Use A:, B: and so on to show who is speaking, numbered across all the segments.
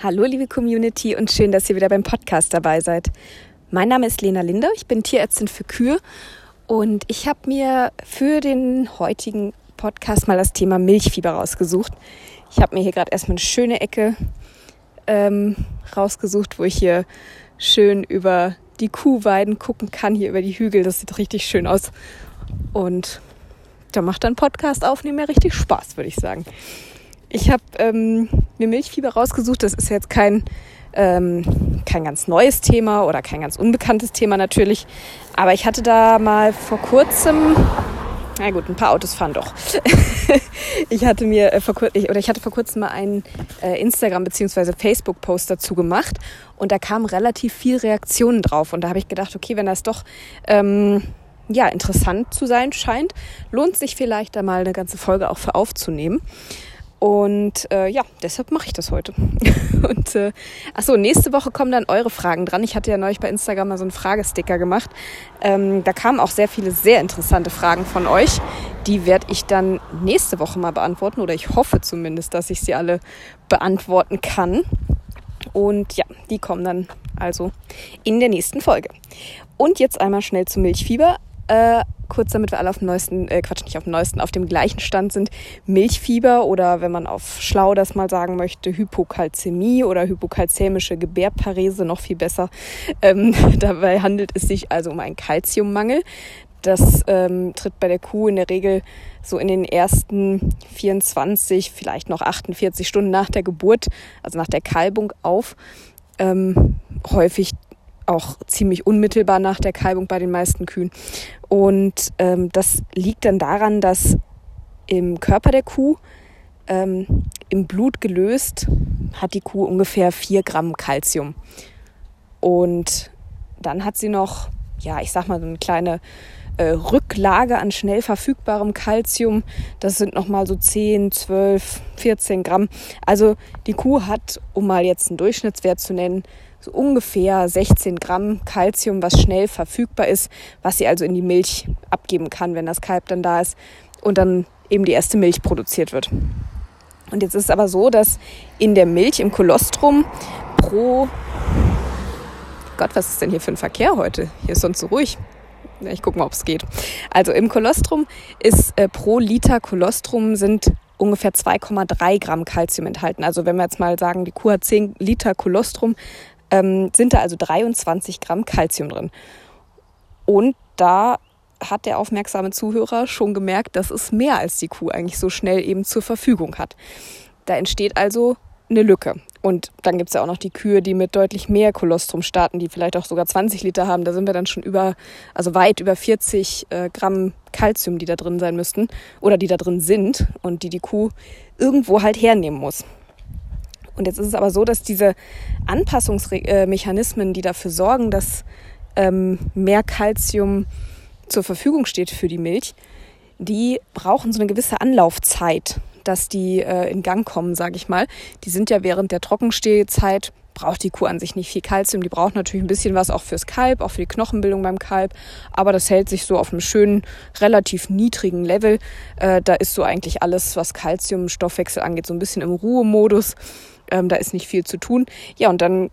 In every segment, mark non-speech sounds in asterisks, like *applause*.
A: Hallo liebe Community und schön, dass ihr wieder beim Podcast dabei seid. Mein Name ist Lena Linde, ich bin Tierärztin für Kühe und ich habe mir für den heutigen Podcast mal das Thema Milchfieber rausgesucht. Ich habe mir hier gerade erstmal eine schöne Ecke ähm, rausgesucht, wo ich hier schön über die Kuhweiden gucken kann, hier über die Hügel. Das sieht richtig schön aus. Und da macht dann Podcast aufnehmen ja richtig Spaß, würde ich sagen. Ich habe ähm, mir Milchfieber rausgesucht. Das ist jetzt kein, ähm, kein ganz neues Thema oder kein ganz unbekanntes Thema natürlich. Aber ich hatte da mal vor kurzem, na gut, ein paar Autos fahren doch. *laughs* ich hatte mir äh, vor kurzem, oder ich hatte vor kurzem mal einen äh, Instagram bzw. Facebook Post dazu gemacht und da kamen relativ viel Reaktionen drauf und da habe ich gedacht, okay, wenn das doch ähm, ja interessant zu sein scheint, lohnt sich vielleicht da mal eine ganze Folge auch für aufzunehmen. Und äh, ja, deshalb mache ich das heute. *laughs* und äh, achso, nächste Woche kommen dann eure Fragen dran. Ich hatte ja neulich bei Instagram mal so einen Fragesticker gemacht. Ähm, da kamen auch sehr viele sehr interessante Fragen von euch. Die werde ich dann nächste Woche mal beantworten oder ich hoffe zumindest, dass ich sie alle beantworten kann. Und ja, die kommen dann also in der nächsten Folge. Und jetzt einmal schnell zum Milchfieber. Äh, kurz damit wir alle auf dem neuesten, äh, Quatsch, nicht auf dem neuesten, auf dem gleichen Stand sind, Milchfieber oder wenn man auf schlau das mal sagen möchte, Hypokalzämie oder hypokalzämische Gebärparese, noch viel besser. Ähm, *laughs* dabei handelt es sich also um einen Kalziummangel. Das ähm, tritt bei der Kuh in der Regel so in den ersten 24, vielleicht noch 48 Stunden nach der Geburt, also nach der Kalbung auf. Ähm, häufig auch ziemlich unmittelbar nach der Kalbung bei den meisten Kühen. Und ähm, das liegt dann daran, dass im Körper der Kuh ähm, im Blut gelöst hat die Kuh ungefähr vier Gramm Kalzium. Und dann hat sie noch, ja, ich sag mal, so eine kleine äh, Rücklage an schnell verfügbarem Kalzium. Das sind nochmal so 10, 12, 14 Gramm. Also die Kuh hat, um mal jetzt einen Durchschnittswert zu nennen, so ungefähr 16 Gramm Kalzium, was schnell verfügbar ist, was sie also in die Milch abgeben kann, wenn das Kalb dann da ist und dann eben die erste Milch produziert wird. Und jetzt ist es aber so, dass in der Milch, im Kolostrum, pro Gott, was ist denn hier für ein Verkehr heute? Hier ist sonst so ruhig. Ich gucke mal, ob es geht. Also im Kolostrum ist äh, pro Liter Kolostrum sind ungefähr 2,3 Gramm Kalzium enthalten. Also wenn wir jetzt mal sagen, die Kuh hat 10 Liter Kolostrum, ähm, sind da also 23 Gramm Kalzium drin. Und da hat der aufmerksame Zuhörer schon gemerkt, dass es mehr als die Kuh eigentlich so schnell eben zur Verfügung hat. Da entsteht also eine Lücke. Und dann gibt es ja auch noch die Kühe, die mit deutlich mehr Kolostrum starten, die vielleicht auch sogar 20 Liter haben. Da sind wir dann schon über, also weit über 40 äh, Gramm Kalzium, die da drin sein müssten oder die da drin sind und die die Kuh irgendwo halt hernehmen muss. Und jetzt ist es aber so, dass diese Anpassungsmechanismen, die dafür sorgen, dass ähm, mehr Kalzium zur Verfügung steht für die Milch, die brauchen so eine gewisse Anlaufzeit, dass die äh, in Gang kommen, sage ich mal. Die sind ja während der Trockenstehzeit braucht die Kuh an sich nicht viel Kalzium. Die braucht natürlich ein bisschen was auch fürs Kalb, auch für die Knochenbildung beim Kalb. Aber das hält sich so auf einem schönen, relativ niedrigen Level. Äh, da ist so eigentlich alles, was Kalzium, Stoffwechsel angeht, so ein bisschen im Ruhemodus. Ähm, da ist nicht viel zu tun. Ja, und dann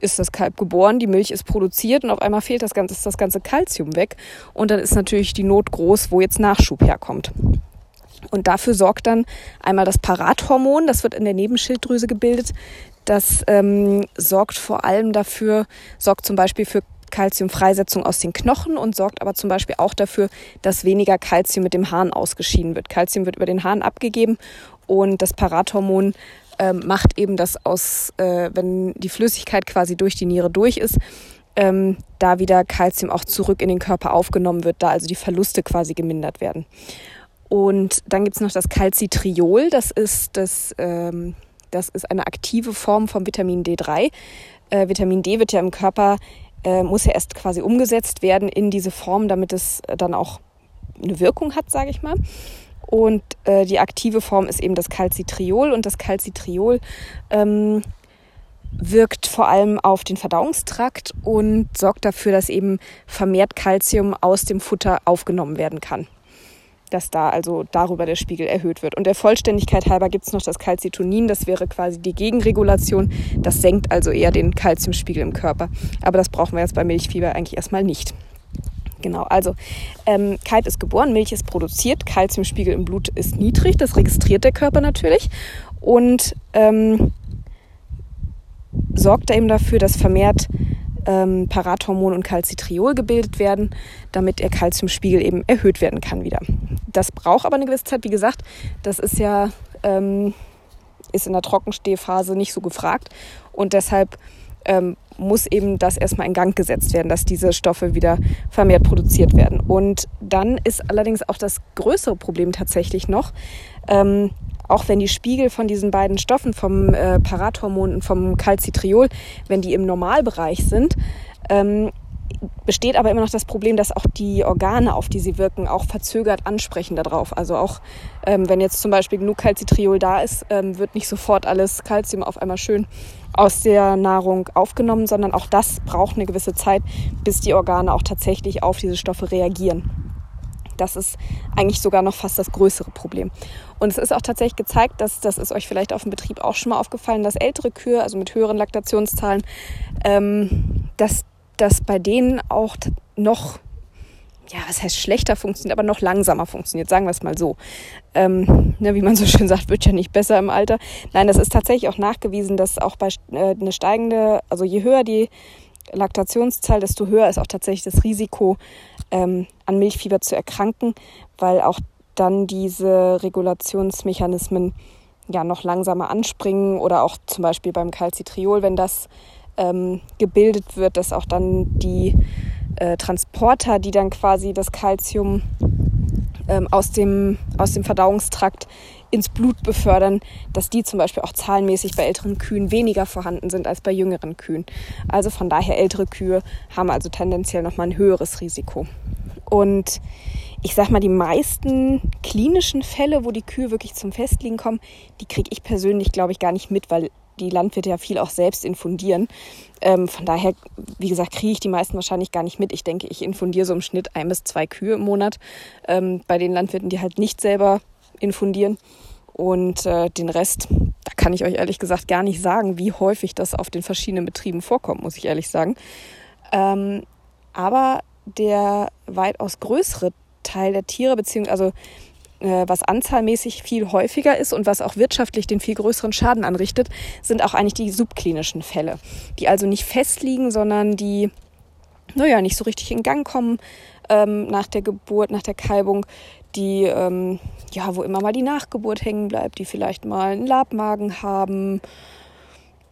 A: ist das Kalb geboren, die Milch ist produziert und auf einmal fehlt das ganze, ist das ganze Kalzium weg. Und dann ist natürlich die Not groß, wo jetzt Nachschub herkommt. Und dafür sorgt dann einmal das Parathormon, das wird in der Nebenschilddrüse gebildet. Das ähm, sorgt vor allem dafür, sorgt zum Beispiel für Kalziumfreisetzung aus den Knochen und sorgt aber zum Beispiel auch dafür, dass weniger Kalzium mit dem Harn ausgeschieden wird. Kalzium wird über den Harn abgegeben und das Parathormon ähm, macht eben das aus, äh, wenn die Flüssigkeit quasi durch die Niere durch ist, ähm, da wieder Kalzium auch zurück in den Körper aufgenommen wird, da also die Verluste quasi gemindert werden. Und dann gibt's noch das Calcitriol, das ist, das, ähm, das ist eine aktive Form vom Vitamin D3. Äh, Vitamin D wird ja im Körper, äh, muss ja erst quasi umgesetzt werden in diese Form, damit es dann auch eine Wirkung hat, sage ich mal. Und äh, die aktive Form ist eben das Calcitriol und das Calcitriol ähm, wirkt vor allem auf den Verdauungstrakt und sorgt dafür, dass eben vermehrt Calcium aus dem Futter aufgenommen werden kann. Dass da also darüber der Spiegel erhöht wird. Und der Vollständigkeit halber gibt es noch das Calcitonin, das wäre quasi die Gegenregulation. Das senkt also eher den Kalziumspiegel im Körper. Aber das brauchen wir jetzt bei Milchfieber eigentlich erstmal nicht. Genau, also ähm, Kalb ist geboren, Milch ist produziert, Kalziumspiegel im Blut ist niedrig, das registriert der Körper natürlich und ähm, sorgt eben dafür, dass vermehrt ähm, Parathormon und Calcitriol gebildet werden, damit der Calciumspiegel eben erhöht werden kann wieder. Das braucht aber eine gewisse Zeit. Wie gesagt, das ist ja ähm, ist in der Trockenstehphase nicht so gefragt und deshalb ähm, muss eben das erstmal in Gang gesetzt werden, dass diese Stoffe wieder vermehrt produziert werden. Und dann ist allerdings auch das größere Problem tatsächlich noch, ähm, auch wenn die Spiegel von diesen beiden Stoffen, vom äh, Parathormon und vom Calcitriol, wenn die im Normalbereich sind, ähm, besteht aber immer noch das Problem, dass auch die Organe, auf die sie wirken, auch verzögert ansprechen darauf. Also auch ähm, wenn jetzt zum Beispiel genug Calcitriol da ist, ähm, wird nicht sofort alles Calcium auf einmal schön aus der Nahrung aufgenommen, sondern auch das braucht eine gewisse Zeit, bis die Organe auch tatsächlich auf diese Stoffe reagieren. Das ist eigentlich sogar noch fast das größere Problem. Und es ist auch tatsächlich gezeigt, dass das ist euch vielleicht auf dem Betrieb auch schon mal aufgefallen, dass ältere Kühe, also mit höheren Laktationszahlen, ähm, dass das bei denen auch noch ja, was heißt schlechter funktioniert, aber noch langsamer funktioniert, sagen wir es mal so. Ähm, ne, wie man so schön sagt, wird ja nicht besser im Alter. Nein, das ist tatsächlich auch nachgewiesen, dass auch bei äh, eine steigende, also je höher die Laktationszahl, desto höher ist auch tatsächlich das Risiko, ähm, an Milchfieber zu erkranken, weil auch dann diese Regulationsmechanismen ja noch langsamer anspringen oder auch zum Beispiel beim Calcitriol, wenn das ähm, gebildet wird, dass auch dann die äh, Transporter, die dann quasi das Calcium ähm, aus, dem, aus dem Verdauungstrakt ins Blut befördern, dass die zum Beispiel auch zahlenmäßig bei älteren Kühen weniger vorhanden sind als bei jüngeren Kühen. Also von daher ältere Kühe haben also tendenziell nochmal ein höheres Risiko. Und ich sag mal, die meisten klinischen Fälle, wo die Kühe wirklich zum Festliegen kommen, die kriege ich persönlich, glaube ich, gar nicht mit, weil die Landwirte ja viel auch selbst infundieren. Ähm, von daher, wie gesagt, kriege ich die meisten wahrscheinlich gar nicht mit. Ich denke, ich infundiere so im Schnitt ein bis zwei Kühe im Monat ähm, bei den Landwirten, die halt nicht selber infundieren. Und äh, den Rest, da kann ich euch ehrlich gesagt gar nicht sagen, wie häufig das auf den verschiedenen Betrieben vorkommt, muss ich ehrlich sagen. Ähm, aber der weitaus größere Teil der Tiere, beziehungsweise also was anzahlmäßig viel häufiger ist und was auch wirtschaftlich den viel größeren Schaden anrichtet, sind auch eigentlich die subklinischen Fälle, die also nicht festliegen, sondern die, naja, nicht so richtig in Gang kommen ähm, nach der Geburt, nach der Kalbung, die, ähm, ja, wo immer mal die Nachgeburt hängen bleibt, die vielleicht mal einen Labmagen haben,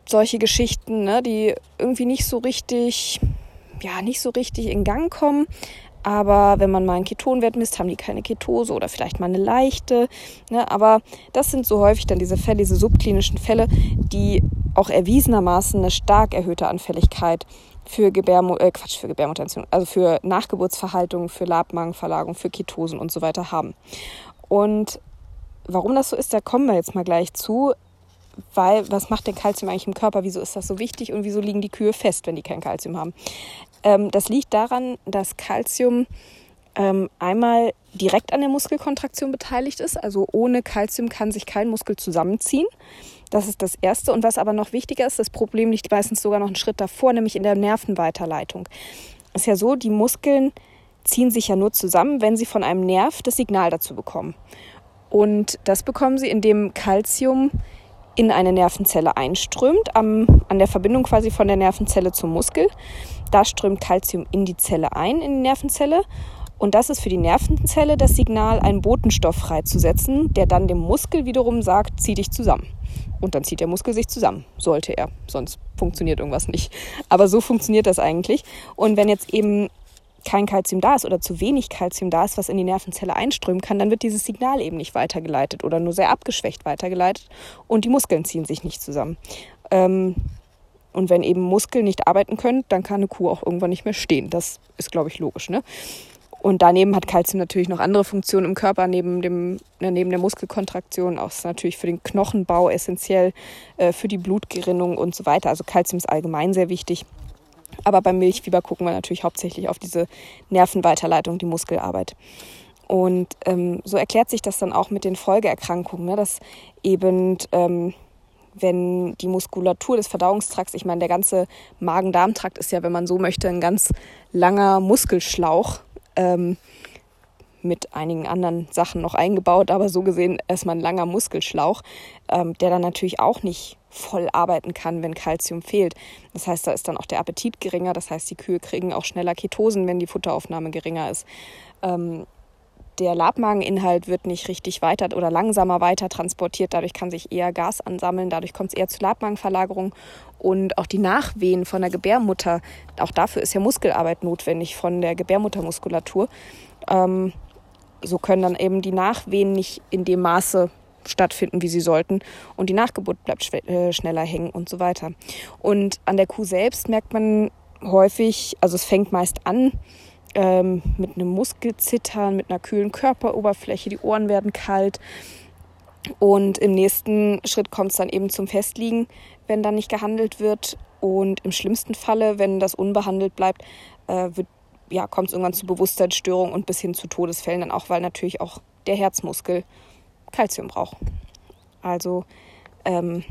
A: solche Geschichten, ne, die irgendwie nicht so richtig, ja, nicht so richtig in Gang kommen, aber wenn man mal einen Ketonwert misst, haben die keine Ketose oder vielleicht mal eine leichte. Ne? Aber das sind so häufig dann diese Fälle, diese subklinischen Fälle, die auch erwiesenermaßen eine stark erhöhte Anfälligkeit für Gebärmu äh, Quatsch, für Gebärmutterentzündung, also für Nachgeburtsverhaltung, für Labmagenverlagerung, für Ketosen und so weiter haben. Und warum das so ist, da kommen wir jetzt mal gleich zu. Weil, was macht denn Kalzium eigentlich im Körper? Wieso ist das so wichtig und wieso liegen die Kühe fest, wenn die kein Kalzium haben? Ähm, das liegt daran, dass Calcium ähm, einmal direkt an der Muskelkontraktion beteiligt ist. Also ohne Calcium kann sich kein Muskel zusammenziehen. Das ist das Erste. Und was aber noch wichtiger ist, das Problem liegt meistens sogar noch einen Schritt davor, nämlich in der Nervenweiterleitung. Ist ja so, die Muskeln ziehen sich ja nur zusammen, wenn sie von einem Nerv das Signal dazu bekommen. Und das bekommen sie, indem Calcium in eine Nervenzelle einströmt, am, an der Verbindung quasi von der Nervenzelle zum Muskel. Da strömt Calcium in die Zelle ein, in die Nervenzelle. Und das ist für die Nervenzelle das Signal, einen Botenstoff freizusetzen, der dann dem Muskel wiederum sagt, zieh dich zusammen. Und dann zieht der Muskel sich zusammen, sollte er. Sonst funktioniert irgendwas nicht. Aber so funktioniert das eigentlich. Und wenn jetzt eben kein Kalzium da ist oder zu wenig Kalzium da ist, was in die Nervenzelle einströmen kann, dann wird dieses Signal eben nicht weitergeleitet oder nur sehr abgeschwächt weitergeleitet und die Muskeln ziehen sich nicht zusammen. Ähm, und wenn eben Muskeln nicht arbeiten können, dann kann eine Kuh auch irgendwann nicht mehr stehen. Das ist, glaube ich, logisch. Ne? Und daneben hat Kalzium natürlich noch andere Funktionen im Körper, neben, dem, ne, neben der Muskelkontraktion, auch ist natürlich für den Knochenbau essentiell, äh, für die Blutgerinnung und so weiter. Also Kalzium ist allgemein sehr wichtig. Aber beim Milchfieber gucken wir natürlich hauptsächlich auf diese Nervenweiterleitung, die Muskelarbeit. Und ähm, so erklärt sich das dann auch mit den Folgeerkrankungen, ne? dass eben, ähm, wenn die Muskulatur des Verdauungstrakts, ich meine, der ganze Magen-Darm-Trakt ist ja, wenn man so möchte, ein ganz langer Muskelschlauch. Ähm, mit einigen anderen Sachen noch eingebaut, aber so gesehen erstmal ein langer Muskelschlauch, ähm, der dann natürlich auch nicht voll arbeiten kann, wenn Kalzium fehlt. Das heißt, da ist dann auch der Appetit geringer, das heißt, die Kühe kriegen auch schneller Ketosen, wenn die Futteraufnahme geringer ist. Ähm, der Labmageninhalt wird nicht richtig weiter oder langsamer weiter transportiert. Dadurch kann sich eher Gas ansammeln. Dadurch kommt es eher zu Labmagenverlagerung. Und auch die Nachwehen von der Gebärmutter, auch dafür ist ja Muskelarbeit notwendig von der Gebärmuttermuskulatur. Ähm, so können dann eben die Nachwehen nicht in dem Maße stattfinden, wie sie sollten. Und die Nachgeburt bleibt äh, schneller hängen und so weiter. Und an der Kuh selbst merkt man häufig, also es fängt meist an ähm, mit einem Muskelzittern, mit einer kühlen Körperoberfläche, die Ohren werden kalt. Und im nächsten Schritt kommt es dann eben zum Festliegen, wenn dann nicht gehandelt wird. Und im schlimmsten Falle, wenn das unbehandelt bleibt, äh, wird ja, kommt es irgendwann zu Bewusstseinsstörungen und bis hin zu Todesfällen, dann auch, weil natürlich auch der Herzmuskel Kalzium braucht. Also ähm,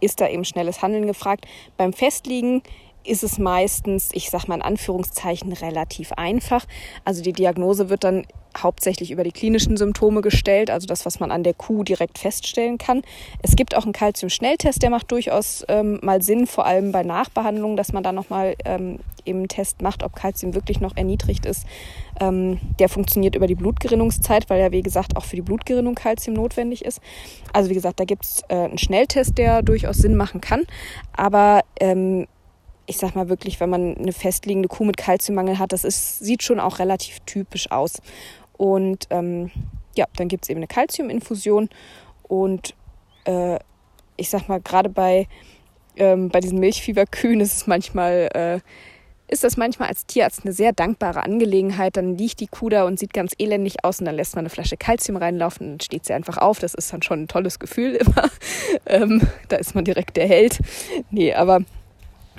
A: ist da eben schnelles Handeln gefragt. Beim Festliegen ist es meistens, ich sage mal in Anführungszeichen, relativ einfach. Also die Diagnose wird dann hauptsächlich über die klinischen Symptome gestellt, also das, was man an der Kuh direkt feststellen kann. Es gibt auch einen Calcium-Schnelltest, der macht durchaus ähm, mal Sinn, vor allem bei Nachbehandlung, dass man da nochmal ähm, eben Test macht, ob Calcium wirklich noch erniedrigt ist. Ähm, der funktioniert über die Blutgerinnungszeit, weil ja, wie gesagt, auch für die Blutgerinnung Calcium notwendig ist. Also wie gesagt, da gibt es äh, einen Schnelltest, der durchaus Sinn machen kann. Aber ähm, ich sag mal wirklich, wenn man eine festliegende Kuh mit Kalziummangel hat, das ist, sieht schon auch relativ typisch aus. Und ähm, ja, dann gibt es eben eine Kalziuminfusion und äh, ich sag mal, gerade bei, ähm, bei diesen Milchfieberkühen ist es manchmal, äh, ist das manchmal als Tierarzt eine sehr dankbare Angelegenheit. Dann liegt die Kuh da und sieht ganz elendig aus und dann lässt man eine Flasche Kalzium reinlaufen und dann steht sie einfach auf. Das ist dann schon ein tolles Gefühl *laughs* immer. ähm, da ist man direkt der Held. Nee, aber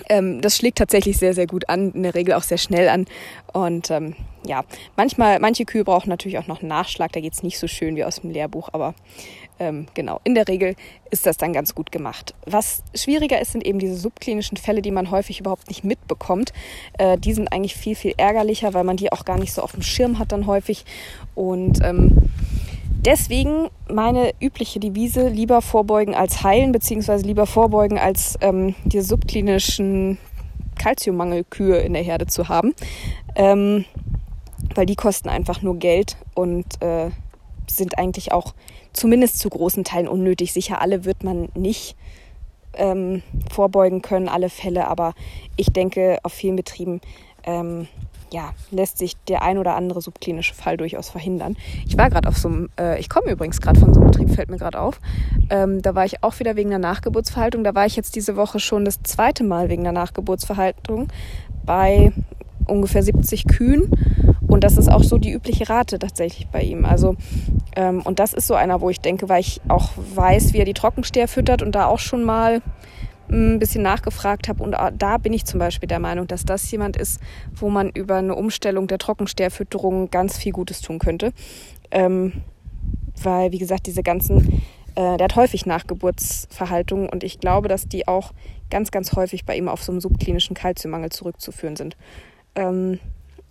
A: ähm, das schlägt tatsächlich sehr, sehr gut an, in der Regel auch sehr schnell an. Und ähm, ja, manchmal, manche Kühe brauchen natürlich auch noch Nachschlag, da geht es nicht so schön wie aus dem Lehrbuch, aber ähm, genau, in der Regel ist das dann ganz gut gemacht. Was schwieriger ist, sind eben diese subklinischen Fälle, die man häufig überhaupt nicht mitbekommt. Äh, die sind eigentlich viel, viel ärgerlicher, weil man die auch gar nicht so auf dem Schirm hat dann häufig. Und ähm, Deswegen meine übliche Devise, lieber vorbeugen als heilen, beziehungsweise lieber vorbeugen als ähm, die subklinischen Kalziummangelkühe in der Herde zu haben. Ähm, weil die kosten einfach nur Geld und äh, sind eigentlich auch zumindest zu großen Teilen unnötig. Sicher alle wird man nicht ähm, vorbeugen können, alle Fälle, aber ich denke, auf vielen Betrieben ähm, ja, lässt sich der ein oder andere subklinische Fall durchaus verhindern. Ich war gerade auf so einem, äh, ich komme übrigens gerade von so einem Betrieb, fällt mir gerade auf. Ähm, da war ich auch wieder wegen der Nachgeburtsverhaltung. Da war ich jetzt diese Woche schon das zweite Mal wegen der Nachgeburtsverhaltung bei ungefähr 70 Kühen. Und das ist auch so die übliche Rate tatsächlich bei ihm. Also, ähm, und das ist so einer, wo ich denke, weil ich auch weiß, wie er die Trockensteher füttert und da auch schon mal ein bisschen nachgefragt habe. Und da bin ich zum Beispiel der Meinung, dass das jemand ist, wo man über eine Umstellung der Trockensteherfütterung ganz viel Gutes tun könnte. Ähm, weil, wie gesagt, diese ganzen, äh, der hat häufig Nachgeburtsverhaltungen und ich glaube, dass die auch ganz, ganz häufig bei ihm auf so einen subklinischen Kalziummangel zurückzuführen sind. Ähm,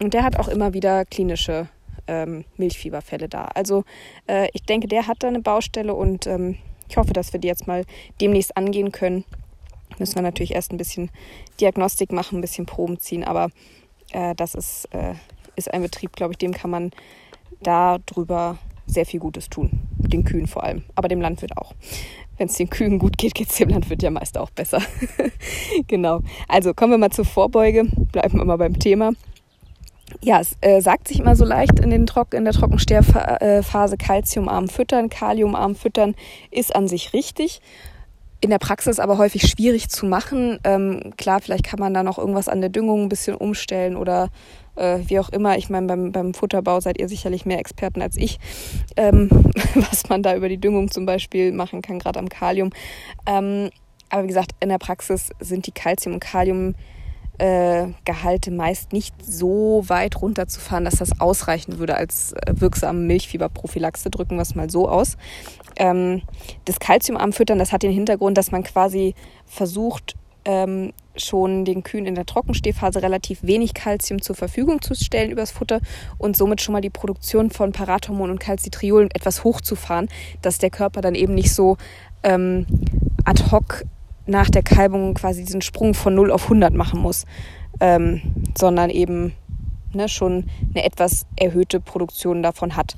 A: und der hat auch immer wieder klinische ähm, Milchfieberfälle da. Also äh, ich denke, der hat da eine Baustelle und ähm, ich hoffe, dass wir die jetzt mal demnächst angehen können müssen wir natürlich erst ein bisschen Diagnostik machen, ein bisschen Proben ziehen, aber äh, das ist, äh, ist ein Betrieb, glaube ich, dem kann man darüber sehr viel Gutes tun. Den Kühen vor allem, aber dem Landwirt auch. Wenn es den Kühen gut geht, geht es dem Landwirt ja meist auch besser. *laughs* genau. Also kommen wir mal zur Vorbeuge, bleiben wir mal beim Thema. Ja, es äh, sagt sich immer so leicht in, den Trock in der Trockensteherphase Kalziumarm füttern, Kaliumarm füttern ist an sich richtig in der Praxis aber häufig schwierig zu machen. Ähm, klar, vielleicht kann man da noch irgendwas an der Düngung ein bisschen umstellen oder äh, wie auch immer. Ich meine, beim, beim Futterbau seid ihr sicherlich mehr Experten als ich, ähm, *laughs* was man da über die Düngung zum Beispiel machen kann, gerade am Kalium. Ähm, aber wie gesagt, in der Praxis sind die Calcium- und Kalium äh, Gehalte meist nicht so weit runterzufahren, dass das ausreichen würde als äh, wirksame Milchfieberprophylaxe. Drücken wir es mal so aus. Ähm, das Kalziumarm füttern, das hat den Hintergrund, dass man quasi versucht, ähm, schon den Kühen in der Trockenstehphase relativ wenig Kalzium zur Verfügung zu stellen übers Futter und somit schon mal die Produktion von Parathormon und Calcitriol etwas hochzufahren, dass der Körper dann eben nicht so ähm, ad hoc nach der Kalbung quasi diesen Sprung von 0 auf 100 machen muss, ähm, sondern eben ne, schon eine etwas erhöhte Produktion davon hat,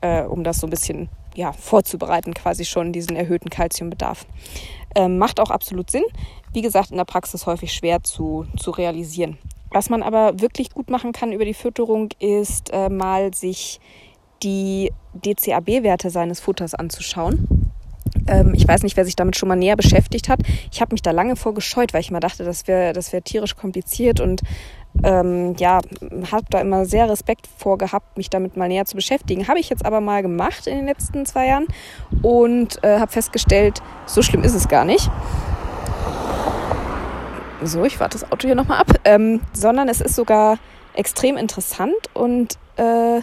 A: äh, um das so ein bisschen ja, vorzubereiten, quasi schon diesen erhöhten Kalziumbedarf. Ähm, macht auch absolut Sinn. Wie gesagt, in der Praxis häufig schwer zu, zu realisieren. Was man aber wirklich gut machen kann über die Fütterung, ist äh, mal sich die DCAB-Werte seines Futters anzuschauen. Ähm, ich weiß nicht, wer sich damit schon mal näher beschäftigt hat. Ich habe mich da lange vorgescheut, weil ich immer dachte, das wäre das wär tierisch kompliziert und ähm, ja, habe da immer sehr Respekt vor gehabt, mich damit mal näher zu beschäftigen. Habe ich jetzt aber mal gemacht in den letzten zwei Jahren und äh, habe festgestellt, so schlimm ist es gar nicht. So, ich warte das Auto hier nochmal ab. Ähm, sondern es ist sogar extrem interessant und äh,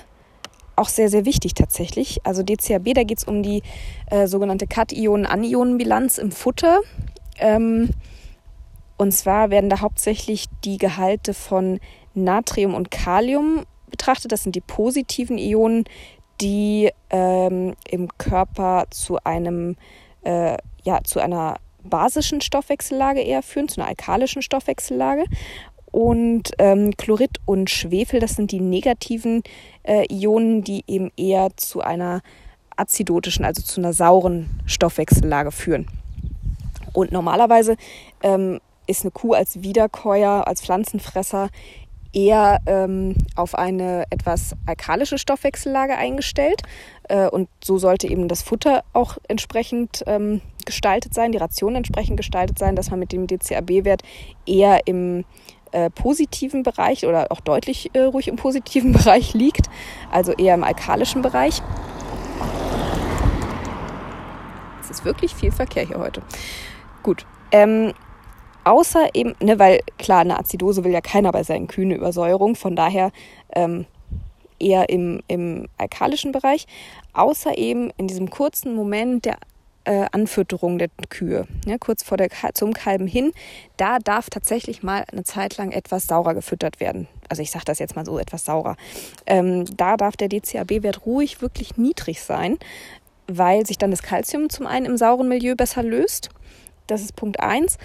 A: auch sehr, sehr wichtig tatsächlich. Also DCAB, da geht es um die äh, sogenannte Kat-Ionen-Anionen-Bilanz im Futter. Ähm, und zwar werden da hauptsächlich die Gehalte von Natrium und Kalium betrachtet. Das sind die positiven Ionen, die ähm, im Körper zu einem äh, ja zu einer basischen Stoffwechsellage eher führen, zu einer alkalischen Stoffwechsellage. Und ähm, Chlorid und Schwefel, das sind die negativen äh, Ionen, die eben eher zu einer azidotischen, also zu einer sauren Stoffwechsellage führen. Und normalerweise ähm, ist eine Kuh als Wiederkäuer, als Pflanzenfresser eher ähm, auf eine etwas alkalische Stoffwechsellage eingestellt. Äh, und so sollte eben das Futter auch entsprechend ähm, gestaltet sein, die Ration entsprechend gestaltet sein, dass man mit dem DCAB-Wert eher im äh, positiven Bereich oder auch deutlich äh, ruhig im positiven *laughs* Bereich liegt, also eher im alkalischen Bereich. Es ist wirklich viel Verkehr hier heute. Gut. Ähm, außer eben, ne, weil klar, eine Azidose will ja keiner bei seinen Kühen, Übersäuerung, von daher ähm, eher im, im alkalischen Bereich, außer eben in diesem kurzen Moment der äh, Anfütterung der Kühe, ja, kurz vor der zum Kalben hin, da darf tatsächlich mal eine Zeit lang etwas saurer gefüttert werden. Also ich sage das jetzt mal so, etwas saurer. Ähm, da darf der DCAB-Wert ruhig wirklich niedrig sein, weil sich dann das Kalzium zum einen im sauren Milieu besser löst. Das ist Punkt 1.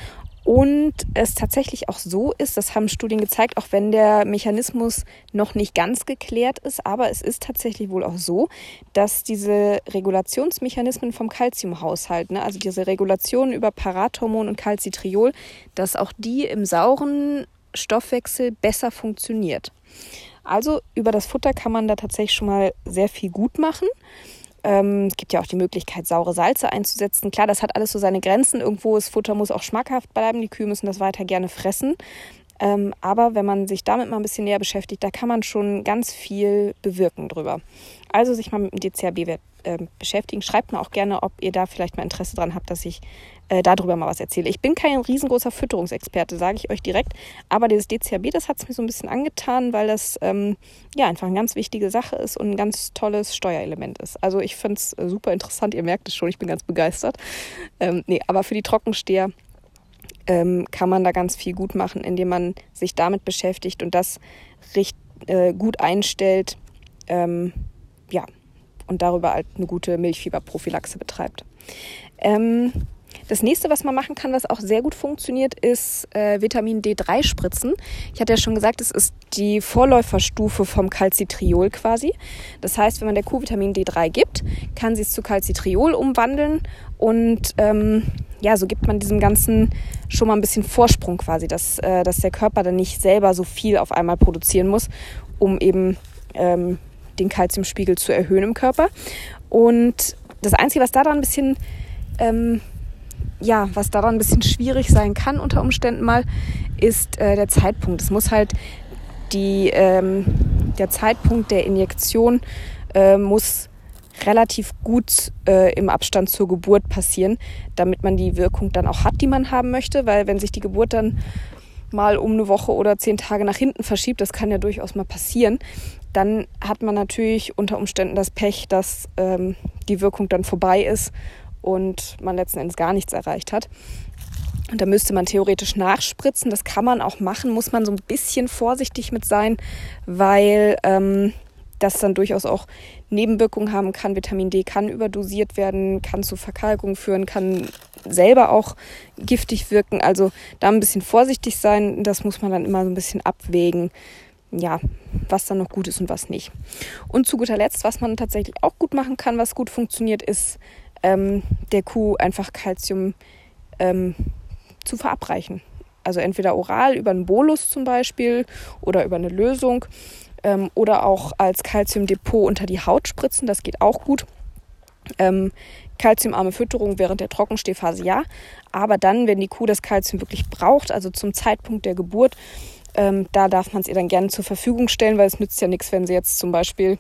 A: Und es tatsächlich auch so ist, das haben Studien gezeigt, auch wenn der Mechanismus noch nicht ganz geklärt ist, aber es ist tatsächlich wohl auch so, dass diese Regulationsmechanismen vom Calciumhaushalt, ne, also diese Regulation über Parathormon und Calcitriol, dass auch die im sauren Stoffwechsel besser funktioniert. Also über das Futter kann man da tatsächlich schon mal sehr viel gut machen. Ähm, es gibt ja auch die Möglichkeit, saure Salze einzusetzen. Klar, das hat alles so seine Grenzen. Irgendwo das Futter muss auch schmackhaft bleiben. Die Kühe müssen das weiter gerne fressen. Ähm, aber wenn man sich damit mal ein bisschen näher beschäftigt, da kann man schon ganz viel bewirken drüber. Also sich mal mit dem DCAB-Wert äh, beschäftigen. Schreibt mir auch gerne, ob ihr da vielleicht mal Interesse dran habt, dass ich äh, darüber mal was erzähle. Ich bin kein riesengroßer Fütterungsexperte, sage ich euch direkt, aber dieses DCAB, das hat es mir so ein bisschen angetan, weil das ähm, ja einfach eine ganz wichtige Sache ist und ein ganz tolles Steuerelement ist. Also ich finde es äh, super interessant, ihr merkt es schon, ich bin ganz begeistert. Ähm, nee, aber für die Trockensteher ähm, kann man da ganz viel gut machen, indem man sich damit beschäftigt und das richt, äh, gut einstellt. Ähm, ja, und darüber halt eine gute Milchfieberprophylaxe betreibt. Ähm, das nächste, was man machen kann, was auch sehr gut funktioniert, ist äh, Vitamin D3 spritzen. Ich hatte ja schon gesagt, es ist die Vorläuferstufe vom Calcitriol quasi. Das heißt, wenn man der Kuh Vitamin D3 gibt, kann sie es zu Calcitriol umwandeln und ähm, ja, so gibt man diesem Ganzen schon mal ein bisschen Vorsprung quasi, dass, äh, dass der Körper dann nicht selber so viel auf einmal produzieren muss, um eben ähm, den Kalziumspiegel zu erhöhen im Körper. Und das Einzige, was daran ein bisschen ähm, ja, was daran ein bisschen schwierig sein kann unter Umständen mal, ist äh, der Zeitpunkt. Es muss halt die, ähm, der Zeitpunkt der Injektion äh, muss relativ gut äh, im Abstand zur Geburt passieren, damit man die Wirkung dann auch hat, die man haben möchte. Weil wenn sich die Geburt dann mal um eine Woche oder zehn Tage nach hinten verschiebt, das kann ja durchaus mal passieren, dann hat man natürlich unter Umständen das Pech, dass ähm, die Wirkung dann vorbei ist und man letzten Endes gar nichts erreicht hat. Und da müsste man theoretisch nachspritzen. Das kann man auch machen, muss man so ein bisschen vorsichtig mit sein, weil ähm, das dann durchaus auch Nebenwirkungen haben kann. Vitamin D kann überdosiert werden, kann zu Verkalkung führen, kann selber auch giftig wirken. Also da ein bisschen vorsichtig sein. Das muss man dann immer so ein bisschen abwägen. Ja, was dann noch gut ist und was nicht. Und zu guter Letzt, was man tatsächlich auch gut machen kann, was gut funktioniert, ist ähm, der Kuh einfach Kalzium ähm, zu verabreichen. Also entweder oral über einen Bolus zum Beispiel oder über eine Lösung ähm, oder auch als Calciumdepot unter die Haut spritzen. Das geht auch gut. Ähm, Kalziumarme Fütterung während der Trockenstehphase ja, aber dann, wenn die Kuh das Kalzium wirklich braucht, also zum Zeitpunkt der Geburt, ähm, da darf man es ihr dann gerne zur Verfügung stellen, weil es nützt ja nichts, wenn sie jetzt zum Beispiel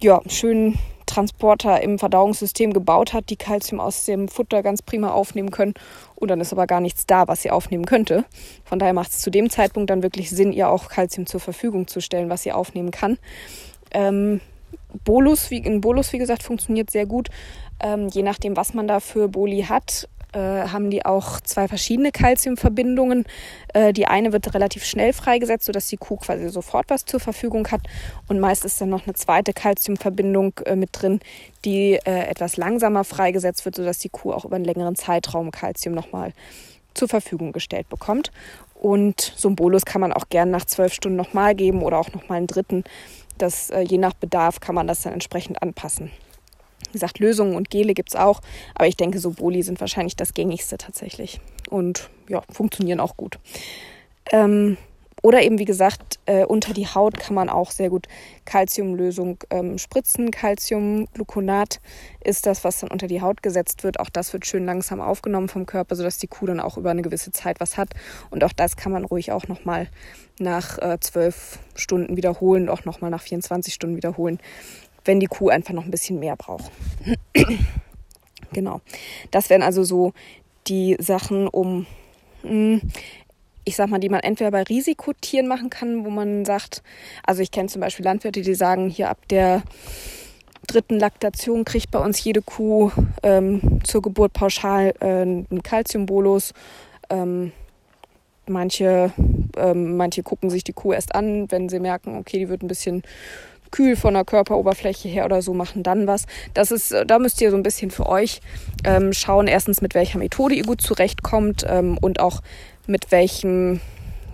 A: ja, schön Transporter im Verdauungssystem gebaut hat, die Kalzium aus dem Futter ganz prima aufnehmen können. Und dann ist aber gar nichts da, was sie aufnehmen könnte. Von daher macht es zu dem Zeitpunkt dann wirklich Sinn, ihr auch Kalzium zur Verfügung zu stellen, was sie aufnehmen kann. Ähm, Bolus, wie, ein Bolus, wie gesagt, funktioniert sehr gut. Ähm, je nachdem, was man da für Boli hat, äh, haben die auch zwei verschiedene Calciumverbindungen. Äh, die eine wird relativ schnell freigesetzt, sodass die Kuh quasi sofort was zur Verfügung hat. Und meist ist dann noch eine zweite Calciumverbindung äh, mit drin, die äh, etwas langsamer freigesetzt wird, sodass die Kuh auch über einen längeren Zeitraum Calcium nochmal zur Verfügung gestellt bekommt. Und so ein Bolus kann man auch gern nach zwölf Stunden nochmal geben oder auch nochmal einen dritten. Das, äh, je nach Bedarf kann man das dann entsprechend anpassen. Wie gesagt, Lösungen und Gele gibt es auch, aber ich denke, so Boli sind wahrscheinlich das gängigste tatsächlich und ja, funktionieren auch gut. Ähm, oder eben, wie gesagt, äh, unter die Haut kann man auch sehr gut Calciumlösung ähm, spritzen. Calciumgluconat ist das, was dann unter die Haut gesetzt wird. Auch das wird schön langsam aufgenommen vom Körper, sodass die Kuh dann auch über eine gewisse Zeit was hat. Und auch das kann man ruhig auch nochmal nach äh, zwölf äh, Stunden wiederholen, auch nochmal nach 24 Stunden wiederholen wenn die Kuh einfach noch ein bisschen mehr braucht. *clears throat* genau. Das wären also so die Sachen, um, hm, ich sag mal, die man entweder bei Risikotieren machen kann, wo man sagt, also ich kenne zum Beispiel Landwirte, die sagen, hier ab der dritten Laktation kriegt bei uns jede Kuh ähm, zur Geburt pauschal äh, einen Kalziumbolus. Ähm, manche, ähm, manche gucken sich die Kuh erst an, wenn sie merken, okay, die wird ein bisschen kühl von der Körperoberfläche her oder so machen dann was. Das ist, äh, da müsst ihr so ein bisschen für euch ähm, schauen, erstens mit welcher Methode ihr gut zurechtkommt ähm, und auch mit welchem,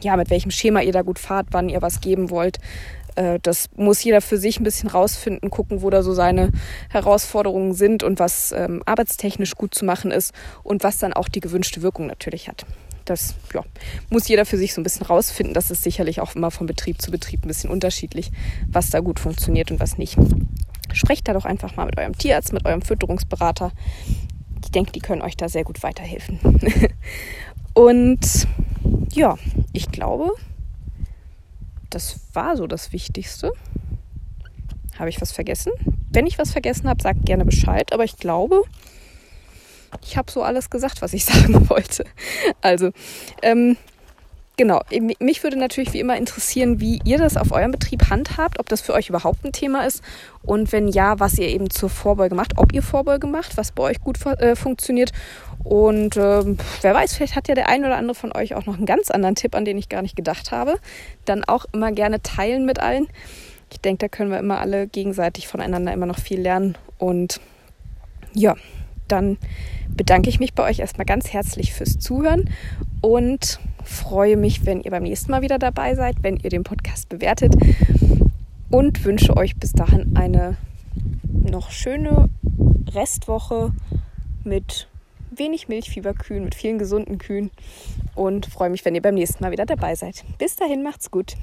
A: ja, mit welchem Schema ihr da gut fahrt, wann ihr was geben wollt. Äh, das muss jeder für sich ein bisschen rausfinden, gucken, wo da so seine Herausforderungen sind und was ähm, arbeitstechnisch gut zu machen ist und was dann auch die gewünschte Wirkung natürlich hat das ja, muss jeder für sich so ein bisschen rausfinden. Das ist sicherlich auch immer von Betrieb zu Betrieb ein bisschen unterschiedlich, was da gut funktioniert und was nicht. Sprecht da doch einfach mal mit eurem Tierarzt, mit eurem Fütterungsberater. Ich denke, die können euch da sehr gut weiterhelfen. *laughs* und ja, ich glaube, das war so das Wichtigste. Habe ich was vergessen? Wenn ich was vergessen habe, sagt gerne Bescheid. Aber ich glaube, ich habe so alles gesagt, was ich *laughs* sagen wollte. Also, ähm, genau. Mich würde natürlich wie immer interessieren, wie ihr das auf eurem Betrieb handhabt, ob das für euch überhaupt ein Thema ist und wenn ja, was ihr eben zur Vorbeuge macht, ob ihr Vorbeuge macht, was bei euch gut äh, funktioniert. Und ähm, wer weiß, vielleicht hat ja der ein oder andere von euch auch noch einen ganz anderen Tipp, an den ich gar nicht gedacht habe. Dann auch immer gerne teilen mit allen. Ich denke, da können wir immer alle gegenseitig voneinander immer noch viel lernen. Und ja, dann bedanke ich mich bei euch erstmal ganz herzlich fürs Zuhören und freue mich, wenn ihr beim nächsten Mal wieder dabei seid, wenn ihr den Podcast bewertet und wünsche euch bis dahin eine noch schöne Restwoche mit wenig Milchfieberkühen, mit vielen gesunden Kühen und freue mich, wenn ihr beim nächsten Mal wieder dabei seid. Bis dahin macht's gut.